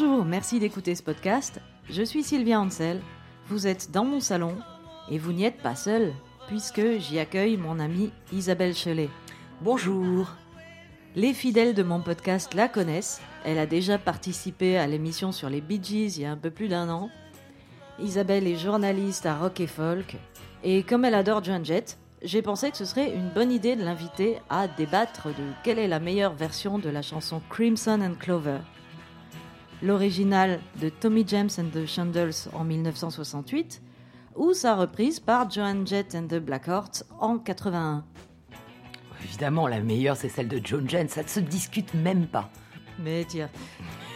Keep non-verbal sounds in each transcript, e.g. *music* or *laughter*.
Bonjour, merci d'écouter ce podcast. Je suis Sylvia Ansel. Vous êtes dans mon salon et vous n'y êtes pas seul, puisque j'y accueille mon amie Isabelle Chelet. Bonjour. Les fidèles de mon podcast la connaissent. Elle a déjà participé à l'émission sur les Bee Gees il y a un peu plus d'un an. Isabelle est journaliste à Rock et Folk. Et comme elle adore Joan Jett, j'ai pensé que ce serait une bonne idée de l'inviter à débattre de quelle est la meilleure version de la chanson Crimson and Clover. L'original de Tommy James and the Shandles en 1968 ou sa reprise par Joan Jett and the Blackhearts en 81. Évidemment, la meilleure, c'est celle de Joan Jett, ça ne se discute même pas. Mais tiens.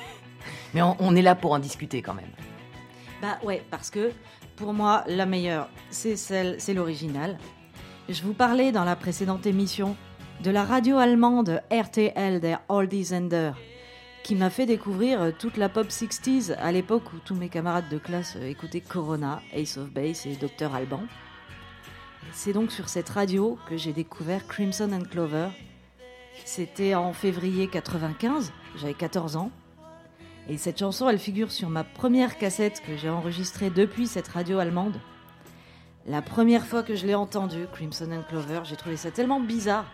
*laughs* Mais on, on est là pour en discuter quand même. Bah ouais, parce que pour moi, la meilleure, c'est celle, c'est l'original. Je vous parlais dans la précédente émission de la radio allemande RTL der Oldie qui m'a fait découvrir toute la pop 60s à l'époque où tous mes camarades de classe écoutaient Corona, Ace of Base et Dr Alban. C'est donc sur cette radio que j'ai découvert Crimson and Clover. C'était en février 95, j'avais 14 ans. Et cette chanson, elle figure sur ma première cassette que j'ai enregistrée depuis cette radio allemande. La première fois que je l'ai entendue, Crimson and Clover, j'ai trouvé ça tellement bizarre.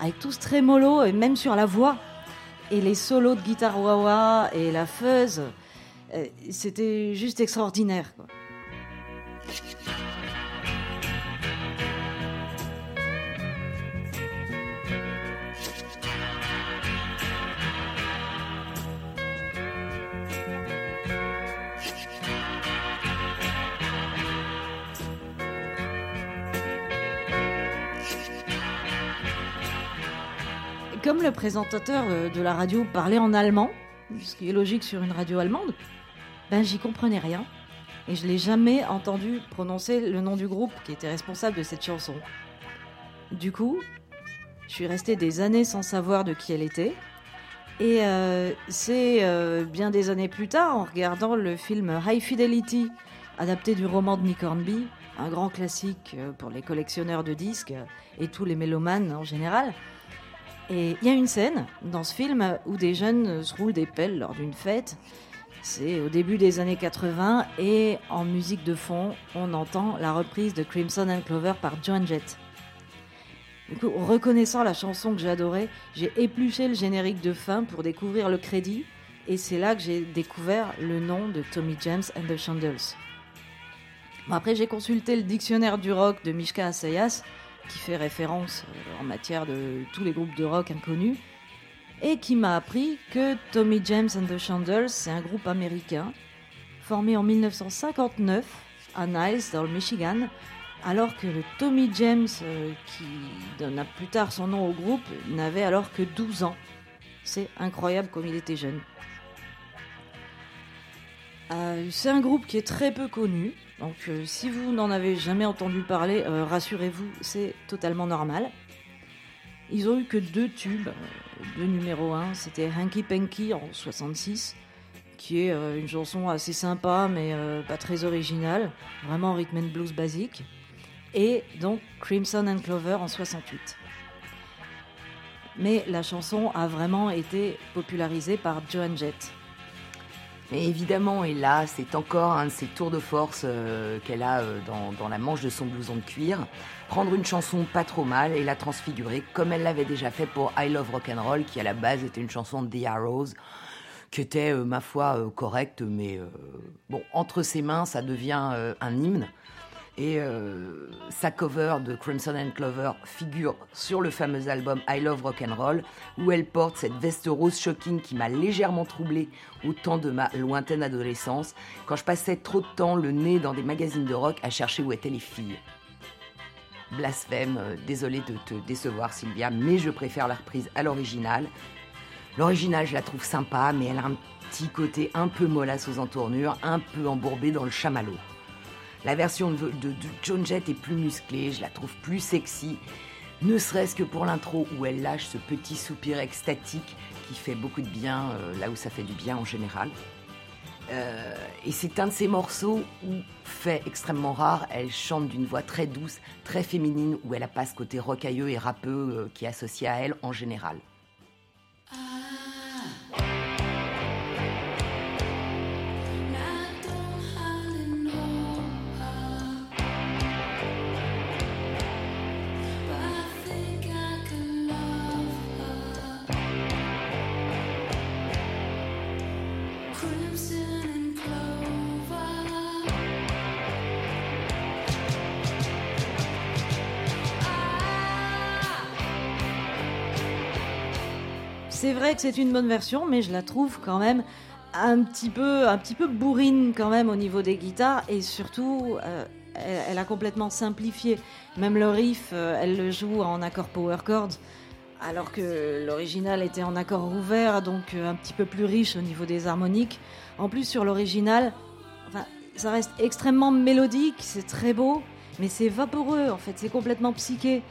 Avec tout ce trémolo et même sur la voix. Et les solos de guitare wah et la fuzz. Euh, C'était juste extraordinaire. Comme le présentateur euh, de la radio parlait en allemand, ce qui est logique sur une radio allemande, ben j'y comprenais rien. Et je l'ai jamais entendu prononcer le nom du groupe qui était responsable de cette chanson. Du coup, je suis restée des années sans savoir de qui elle était. Et euh, c'est euh, bien des années plus tard, en regardant le film High Fidelity, adapté du roman de Nick Hornby, un grand classique pour les collectionneurs de disques et tous les mélomanes en général. Et il y a une scène dans ce film où des jeunes se roulent des pelles lors d'une fête. C'est au début des années 80 et en musique de fond, on entend la reprise de Crimson and Clover par Joan Jett. Du coup, reconnaissant la chanson que j'adorais, j'ai épluché le générique de fin pour découvrir le crédit et c'est là que j'ai découvert le nom de Tommy James and the Shandles. Bon, après, j'ai consulté le dictionnaire du rock de Mishka Asayas qui fait référence euh, en matière de tous les groupes de rock inconnus, et qui m'a appris que Tommy James and the Shandles, c'est un groupe américain formé en 1959 à Niles, dans le Michigan, alors que le Tommy James, euh, qui donna plus tard son nom au groupe, n'avait alors que 12 ans. C'est incroyable comme il était jeune. Euh, c'est un groupe qui est très peu connu, donc euh, si vous n'en avez jamais entendu parler, euh, rassurez-vous, c'est totalement normal. Ils ont eu que deux tubes, deux numéro 1, c'était Hanky Panky en 66, qui est une chanson assez sympa mais pas très originale, vraiment rhythm and blues basique, et donc Crimson and Clover en 68. Mais la chanson a vraiment été popularisée par Joan Jett. Mais évidemment, et là, c'est encore un de ces tours de force euh, qu'elle a euh, dans, la manche de son blouson de cuir. Prendre une chanson pas trop mal et la transfigurer comme elle l'avait déjà fait pour I Love Rock'n'Roll, qui à la base était une chanson de The Arrows, qui était, euh, ma foi, correcte, mais bon, entre ses mains, ça devient un hymne. Et euh, sa cover de Crimson and Clover figure sur le fameux album I Love Rock'n'Roll, où elle porte cette veste rose shocking qui m'a légèrement troublée au temps de ma lointaine adolescence, quand je passais trop de temps le nez dans des magazines de rock à chercher où étaient les filles. Blasphème, euh, désolé de te décevoir Sylvia, mais je préfère la reprise à l'original. L'original, je la trouve sympa, mais elle a un petit côté un peu mollasse aux entournures, un peu embourbé dans le chamallow. La version de, de, Jett est plus musclée, je la trouve plus sexy, ne serait-ce que pour l'intro où elle lâche ce petit soupir extatique qui fait beaucoup de bien euh, là où ça fait du bien en général. Euh, et c'est un de ces morceaux où, fait extrêmement rare, elle chante d'une voix très douce, très féminine, où elle a pas ce côté rocailleux et rappeux euh, qui est associé à elle en général. C'est vrai que c'est une bonne version, mais je la trouve quand même un petit peu, bourrine quand même au niveau des guitares et surtout, euh, elle, a complètement simplifié. Même le riff, euh, elle le joue en accord power chords, alors que l'original était en accord ouvert, donc euh, un petit peu plus riche au niveau des harmoniques. En plus, sur l'original, ça reste extrêmement mélodique, c'est très beau, mais c'est vaporeux en fait, c'est complètement psyché.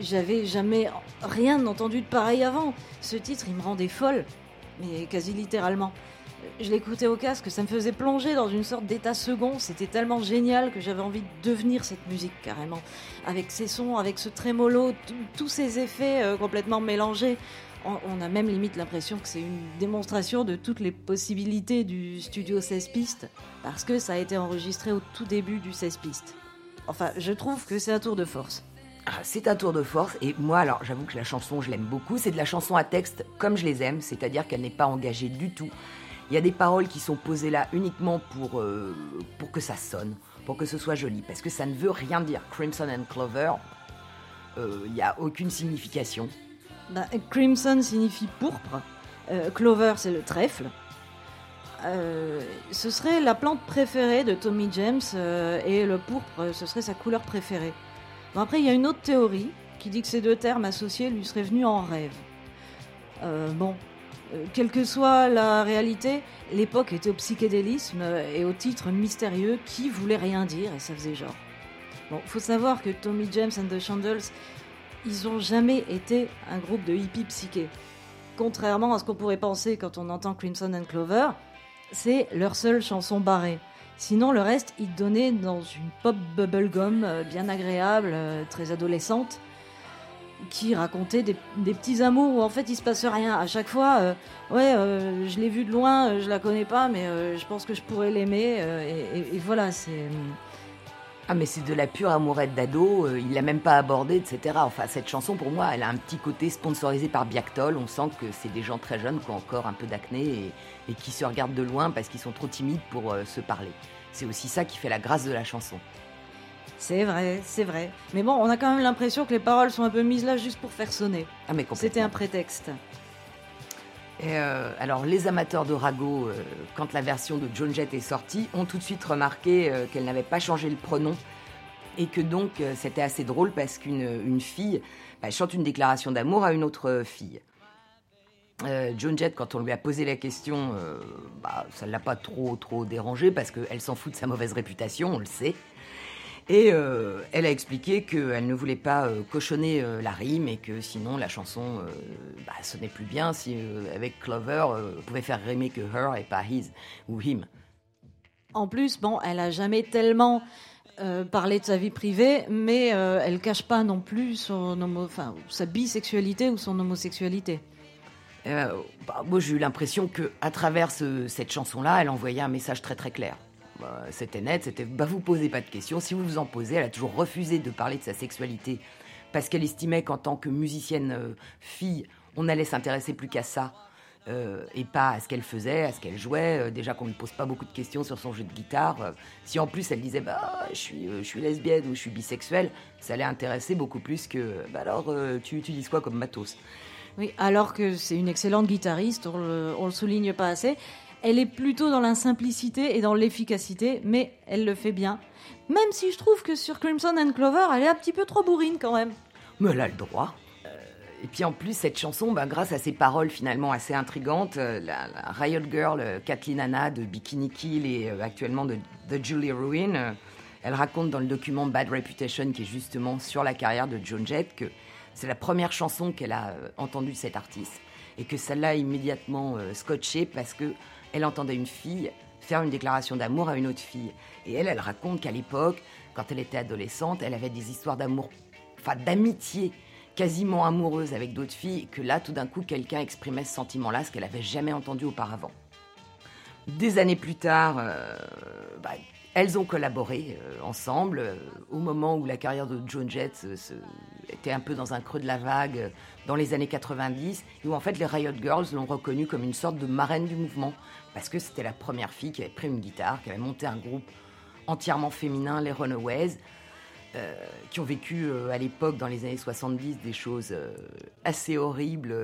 J'avais jamais rien entendu de pareil avant. Ce titre, il me rendait folle, mais quasi littéralement. Je l'écoutais au casque, ça me faisait plonger dans une sorte d'état second. C'était tellement génial que j'avais envie de devenir cette musique carrément. Avec ses sons, avec ce trémolo, tous ces effets euh, complètement mélangés. On, a même limite l'impression que c'est une démonstration de toutes les possibilités du studio 16 pistes, parce que ça a été enregistré au tout début du 16 pistes. Enfin, je trouve que c'est un tour de force. Ah, c'est un tour de force et moi alors j'avoue que la chanson je l'aime beaucoup, c'est de la chanson à texte comme je les aime, c'est-à-dire qu'elle n'est pas engagée du tout. Il y a des paroles qui sont posées là uniquement pour, euh, pour que ça sonne, pour que ce soit joli, parce que ça ne veut rien dire. Crimson and Clover, euh, il n'y a aucune signification. Bah, crimson signifie pourpre, euh, Clover c'est le trèfle. ce serait la plante préférée de Tommy James et le pourpre, ce serait sa couleur préférée. Après, il y a une autre théorie qui dit que ces deux termes associés lui seraient venus en rêve. bon, euh, quelle que soit la réalité, l'époque était au psychédélisme et au titre mystérieux qui voulait rien dire et ça faisait genre. Bon, faut savoir que Tommy James and the Chandles, ils ont jamais été un groupe de hippies psychés. Contrairement à ce qu'on pourrait penser quand on entend Crimson and Clover, c'est leur seule chanson barrée. Sinon, le reste, ils donnaient dans une pop bubblegum euh, bien agréable, euh, très adolescente qui racontait des, petits amours où en fait il se passe rien. À chaque fois, euh, ouais, je l'ai vu de loin, je la connais pas, mais je pense que je pourrais l'aimer. Et, voilà, c'est. Ah mais c'est de la pure amourette d'ado, il l'a même pas abordé, etc. Enfin cette chanson pour moi, elle a un petit côté sponsorisé par Biactol. On sent que c'est des gens très jeunes qui ont encore un peu d'acné et, et qui se regardent de loin parce qu'ils sont trop timides pour se parler. C'est aussi ça qui fait la grâce de la chanson. C'est vrai, c'est vrai. Mais bon, on a quand même l'impression que les paroles sont un peu mises là juste pour faire sonner. Ah mais C'était un prétexte. Euh, alors, les amateurs de ragot, euh, quand la version de Joan Jett est sortie, ont tout de suite remarqué euh, qu'elle n'avait pas changé le pronom et que donc c'était assez drôle parce qu'une fille bah, chante une déclaration d'amour à une autre fille. Joan Jett, quand on lui a posé la question, bah, ça ne l'a pas trop trop parce qu'elle s'en fout de sa mauvaise réputation, on le sait. Et euh, elle a expliqué qu'elle ne voulait pas euh, cochonner euh, la rime et que sinon la chanson bah, sonnait plus bien si avec Clover on pouvait faire rimer que her et pas his ou him. En plus, bon, elle a jamais tellement parlé de sa vie privée, mais elle cache pas non plus son homo, enfin, sa bisexualité ou son homosexualité. Bah, moi, j'ai eu l'impression que à travers cette chanson-là, elle envoyait un message très très clair. Bah, c'était net, c'était bah vous posez pas de questions. Si vous vous en posez, elle a toujours refusé de parler de sa sexualité parce qu'elle estimait qu'en tant que musicienne euh, fille, on allait s'intéresser plus qu'à ça. Euh, et pas à ce qu'elle faisait, à ce qu'elle jouait. Euh, déjà qu'on ne pose pas beaucoup de questions sur son jeu de guitare. si en plus elle disait bah je suis, lesbienne ou je suis bisexuelle, ça allait intéresser beaucoup plus que bah alors tu utilises quoi comme matos? Oui, alors que c'est une excellente guitariste, on on le souligne pas assez. Elle est plutôt dans la simplicité et dans l'efficacité, mais elle le fait bien. Même si je trouve que sur Crimson and Clover, elle est un petit peu trop bourrine quand même. Mais elle a le droit. Euh, et puis en plus, cette chanson, bah, grâce à ses paroles finalement assez intrigantes, euh, la, Riot Girl euh, Kathleen Anna de Bikini Kill et actuellement de, The Julie Ruin, elle raconte dans le document Bad Reputation, qui est justement sur la carrière de Joan Jett, que c'est la première chanson qu'elle a entendue de cet artiste. Et que ça l'a immédiatement scotché parce que elle entendait une fille faire une déclaration d'amour à une autre fille. Et elle, elle raconte qu'à l'époque, quand elle était adolescente, elle avait des histoires d'amour, enfin d'amitié quasiment amoureuse avec d'autres filles, que là, tout d'un coup, quelqu'un exprimait ce sentiment-là, ce qu'elle avait jamais entendu auparavant. Des années plus tard, euh, bah, elles ont collaboré euh, ensemble euh, au moment où la carrière de Joan Jett était un peu dans un creux de la vague dans les années 90, et où en fait les Riot Girls l'ont reconnue comme une sorte de marraine du mouvement parce que c'était la première fille qui avait pris une guitare, qui avait monté un groupe entièrement féminin, les Runaways. euh, qui ont vécu euh, à l'époque, dans les années 70, des choses euh, assez horribles.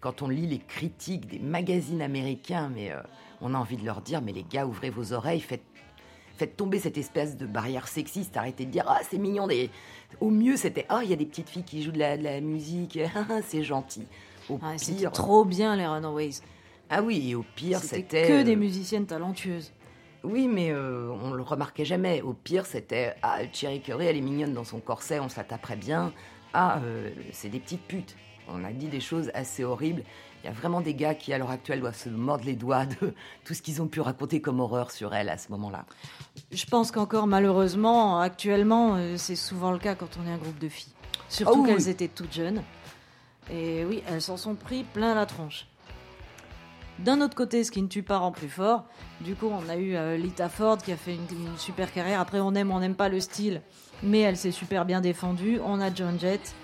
Quand on lit les critiques des magazines américains, mais on a envie de leur dire, mais les gars, ouvrez vos oreilles, faites, faites tomber cette espèce de barrière sexiste, arrêtez de dire, ah, c'est mignon. Des... Au mieux, c'était, ah, il y a des petites filles qui jouent de la, musique, *laughs* c'est gentil. Au ah, C'était trop bien, les Runaways. Ah oui, et au pire, c'était... que des musiciennes talentueuses. Oui, mais euh, on le remarquait jamais. Au pire, c'était Ah, Cherry Curry, elle est mignonne dans son corset, on se la taperait bien. Ah, euh, c'est des petites putes. On a dit des choses assez horribles. Il y a vraiment des gars qui, à l'heure actuelle, doivent se mordre les doigts de *laughs* tout ce qu'ils ont pu raconter comme horreur sur elle à ce moment-là. Je pense qu'encore, malheureusement, actuellement, euh, c'est souvent le cas quand on est un groupe de filles. Surtout oh qu'elles étaient toutes jeunes. Et oui, elles s'en sont pris plein la tronche. D'un autre côté, ce qui ne tue pas rend plus fort. Du coup, on a eu euh, Lita Ford qui a fait une, super carrière. Après, on aime, on n'aime pas le style, mais elle s'est super bien défendue. On a John Jett.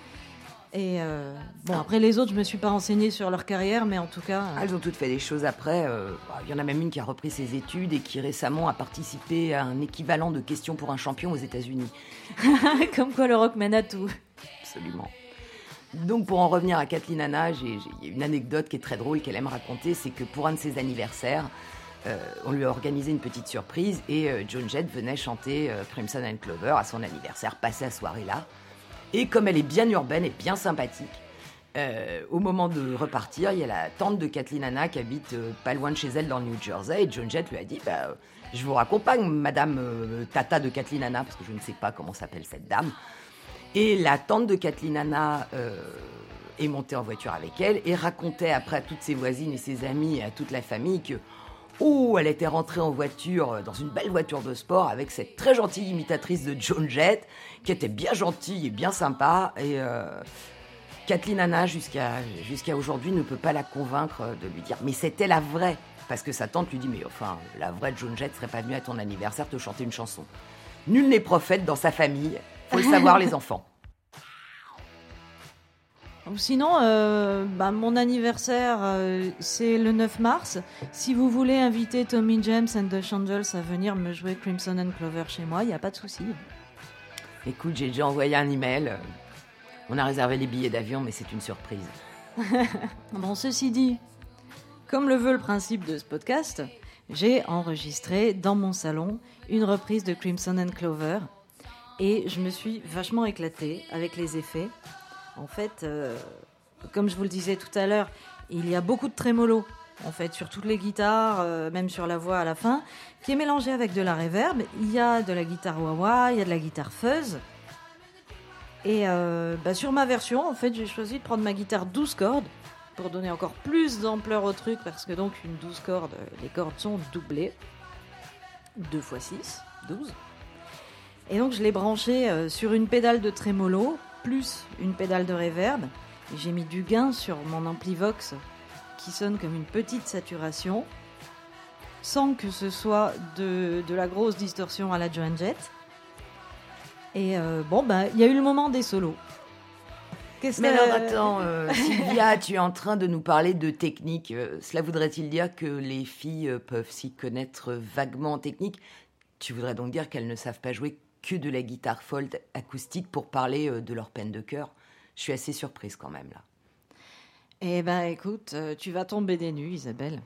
Et euh, bon, après les autres, je me suis pas renseignée sur leur carrière, mais en tout cas. Euh, elles ont toutes fait des choses après. Bah, il y en a même une qui a repris ses études et qui récemment a participé à un équivalent de questions pour un champion aux États-Unis. *laughs* Comme quoi le rock mène à tout. Absolument. Donc pour en revenir à Kathleen Anna, j'ai une anecdote qui est très drôle qu'elle aime raconter, c'est que pour un de ses anniversaires, euh, on lui a organisé une petite surprise et euh, Joan Jett venait chanter euh, Crimson and Clover à son anniversaire, passer la soirée là. Et comme elle est bien urbaine et bien sympathique, au moment de repartir, il y a la tante de Kathleen Anna qui habite pas loin de chez elle dans le New Jersey et Joan Jett lui a dit bah, Je vous raccompagne, madame Tata de Kathleen Anna, parce que je ne sais pas comment s'appelle cette dame. Et la tante de Kathleen Anna euh, est montée en voiture avec elle et racontait après à toutes ses voisines et ses amis et à toute la famille que oh, elle était rentrée en voiture, euh, dans une belle voiture de sport avec cette très gentille imitatrice de Joan Jett, qui était bien gentille et bien sympa. Et euh, Kathleen Anna, jusqu'à aujourd'hui, ne peut pas la convaincre de lui dire mais c'était la vraie. Parce que sa tante lui dit mais enfin, la vraie Joan Jett serait pas venue à ton anniversaire te chanter une chanson. Nul n'est prophète dans sa famille. Faut le savoir, *laughs* les enfants. Sinon, euh, bah, mon anniversaire, euh, c'est le 9 mars. Si vous voulez inviter Tommy James and the Chandles à venir me jouer Crimson and Clover chez moi, il n'y a pas de souci. Écoute, j'ai déjà envoyé un email. On a réservé les billets d'avion, mais c'est une surprise. *laughs* bon, ceci dit, comme le veut le principe de ce podcast, j'ai enregistré dans mon salon une reprise de Crimson and Clover et je me suis vachement éclatée avec les effets. En fait, euh, comme je vous le disais tout à l'heure, il y a beaucoup de trémolo en fait sur toutes les guitares, euh, même sur la voix à la fin, qui est mélangée avec de la reverb. Il y a de la guitare wah il y a de la guitare fuzz. Et euh, bah, sur ma version, en fait, j'ai choisi de prendre ma guitare 12 cordes pour donner encore plus d'ampleur au truc, parce que donc une 12 cordes, les cordes sont doublées. 2 x 6, 12. Et donc je l'ai branché sur une pédale de trémolo plus une pédale de reverb. J'ai mis du gain sur mon ampli Vox qui sonne comme une petite saturation sans que ce soit de, la grosse distorsion à la Joan Jett. Et euh, bon, bah, il y a eu le moment des solos. Mais alors attends, euh, *laughs* Sylvia, tu es en train de nous parler de technique. cela voudrait-il dire que les filles peuvent s'y connaître vaguement en technique? Tu voudrais donc dire qu'elles ne savent pas jouer que de la guitare fold acoustique pour parler euh, de leur peine de cœur. Je suis assez surprise quand même là. Eh ben écoute, euh, tu vas tomber des nues, Isabelle.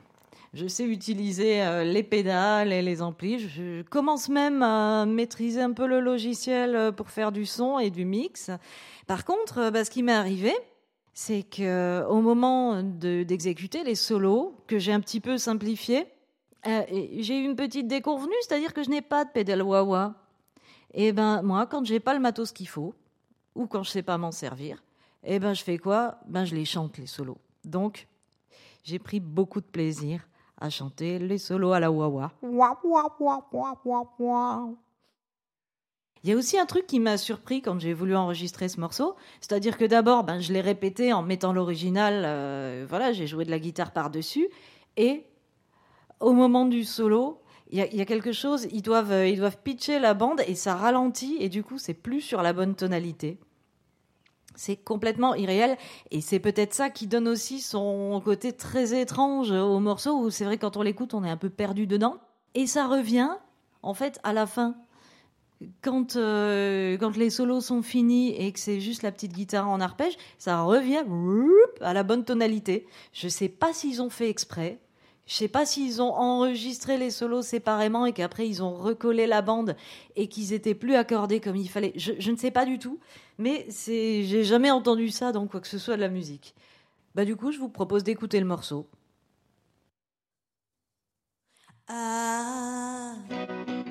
Je sais utiliser euh, les pédales et les amplis. Je commence même à maîtriser un peu le logiciel pour faire du son et du mix. Par contre, bah, ce qui m'est arrivé, c'est que au moment d'exécuter les solos, que j'ai un petit peu simplifié, j'ai eu une petite déconvenue, c'est-à-dire que je n'ai pas de pédale wah-wah. Et eh ben moi, quand j'ai pas le matos qu'il faut, ou quand je sais pas m'en servir, et eh ben je fais quoi? Ben je les chante les solos. Donc j'ai pris beaucoup de plaisir à chanter les solos à la wah. Il y a aussi un truc qui m'a surpris quand j'ai voulu enregistrer ce morceau, c'est-à-dire que d'abord, ben, je l'ai répété en mettant l'original, euh, voilà, j'ai joué de la guitare par-dessus, et au moment du solo, il y, a quelque chose, ils doivent, euh, ils doivent pitcher la bande et ça ralentit et du coup c'est plus sur la bonne tonalité. C'est complètement irréel et c'est peut-être ça qui donne aussi son côté très étrange au morceau où c'est vrai quand on l'écoute on est un peu perdu dedans et ça revient en fait à la fin. quand, euh, quand les solos sont finis et que c'est juste la petite guitare en arpège, ça revient à la bonne tonalité. Je sais pas s'ils ont fait exprès. Je sais pas s'ils ont enregistré les solos séparément et qu'après ils ont recollé la bande et qu'ils étaient plus accordés comme il fallait. Je, ne sais pas du tout, mais c'est, j'ai jamais entendu ça dans quoi que ce soit de la musique. Bah du coup, je vous propose d'écouter le morceau. I,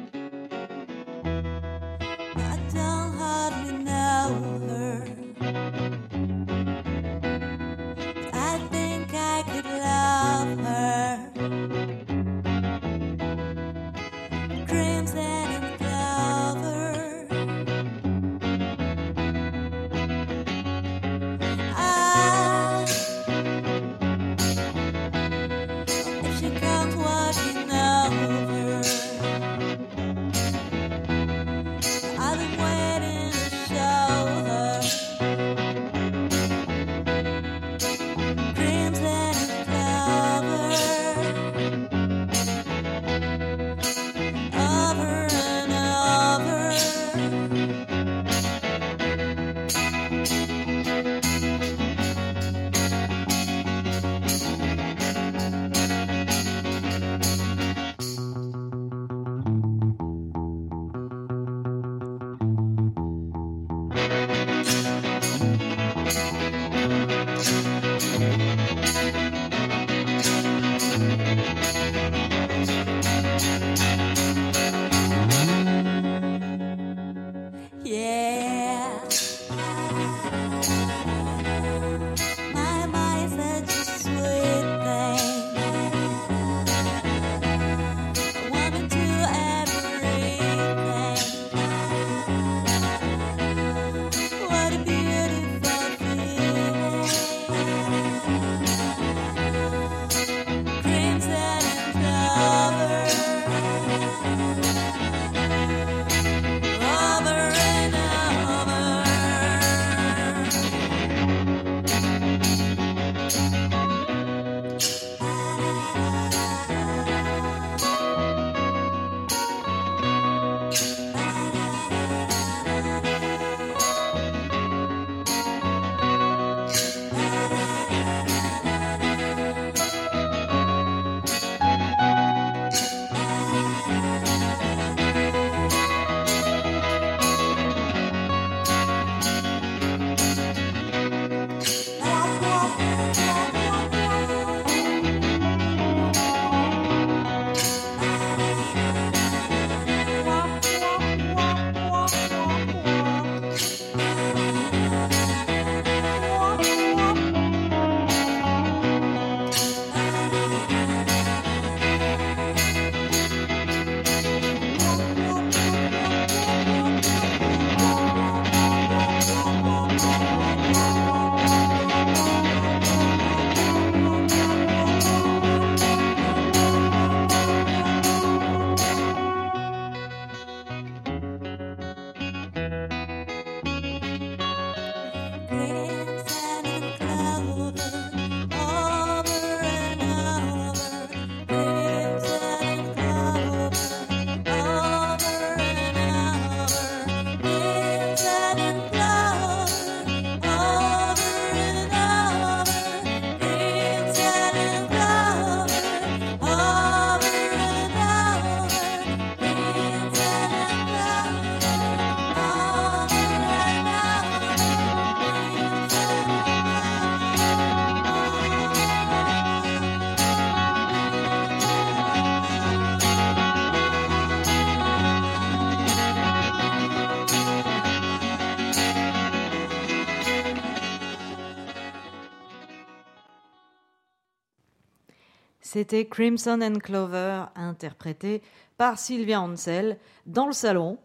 C'était Crimson and Clover, interprété par Sylvia Ansel dans le salon.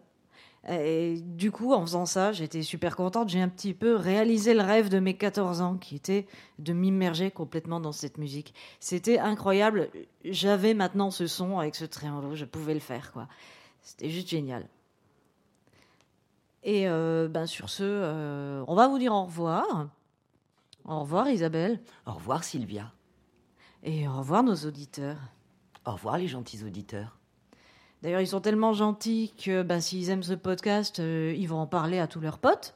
Et du coup, en faisant ça, j'étais super contente. J'ai un petit peu réalisé le rêve de mes 14 ans, qui était de m'immerger complètement dans cette musique. C'était incroyable. J'avais maintenant ce son avec ce triangle, je pouvais le faire, quoi. C'était juste génial. Et euh, ben sur ce, euh, on va vous dire au revoir. Au revoir Isabelle. Au revoir Sylvia. Et au revoir nos auditeurs. Au revoir les gentils auditeurs. D'ailleurs, ils sont tellement gentils que bah, s'ils aiment ce podcast, euh, ils vont en parler à tous leurs potes.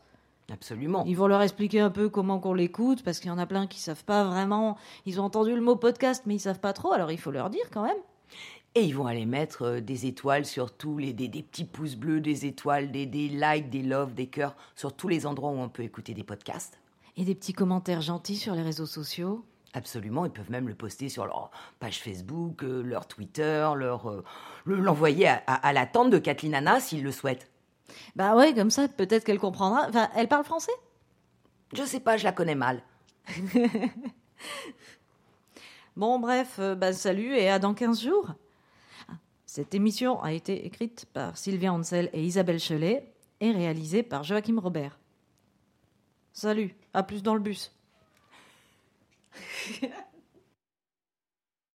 Absolument. Ils vont leur expliquer un peu comment qu'on l'écoute, parce qu'il y en a plein qui savent pas vraiment. Ils ont entendu le mot podcast, mais ils savent pas trop, alors il faut leur dire quand même. Et ils vont aller mettre euh, des étoiles sur tous les des, des petits pouces bleus, des étoiles, des, des likes, des loves, des cœurs sur tous les endroits où on peut écouter des podcasts. Et des petits commentaires gentils sur les réseaux sociaux. Absolument, ils peuvent même le poster sur leur page Facebook, euh, leur Twitter, leur euh, le- l'envoyer à, à- à la tante de Kathleen Anna s'ils le souhaitent. Bah ouais, comme ça, peut-être qu'elle comprendra. Enfin, elle parle français? Je sais pas, je la connais mal. *laughs* Bon, bref, euh, bah, salut et à dans 15 jours. Cette émission a été écrite par Sylvia Ansel et Isabelle Chelet et réalisée par Joachim Robert. Salut, à plus dans le bus. yeah. *laughs*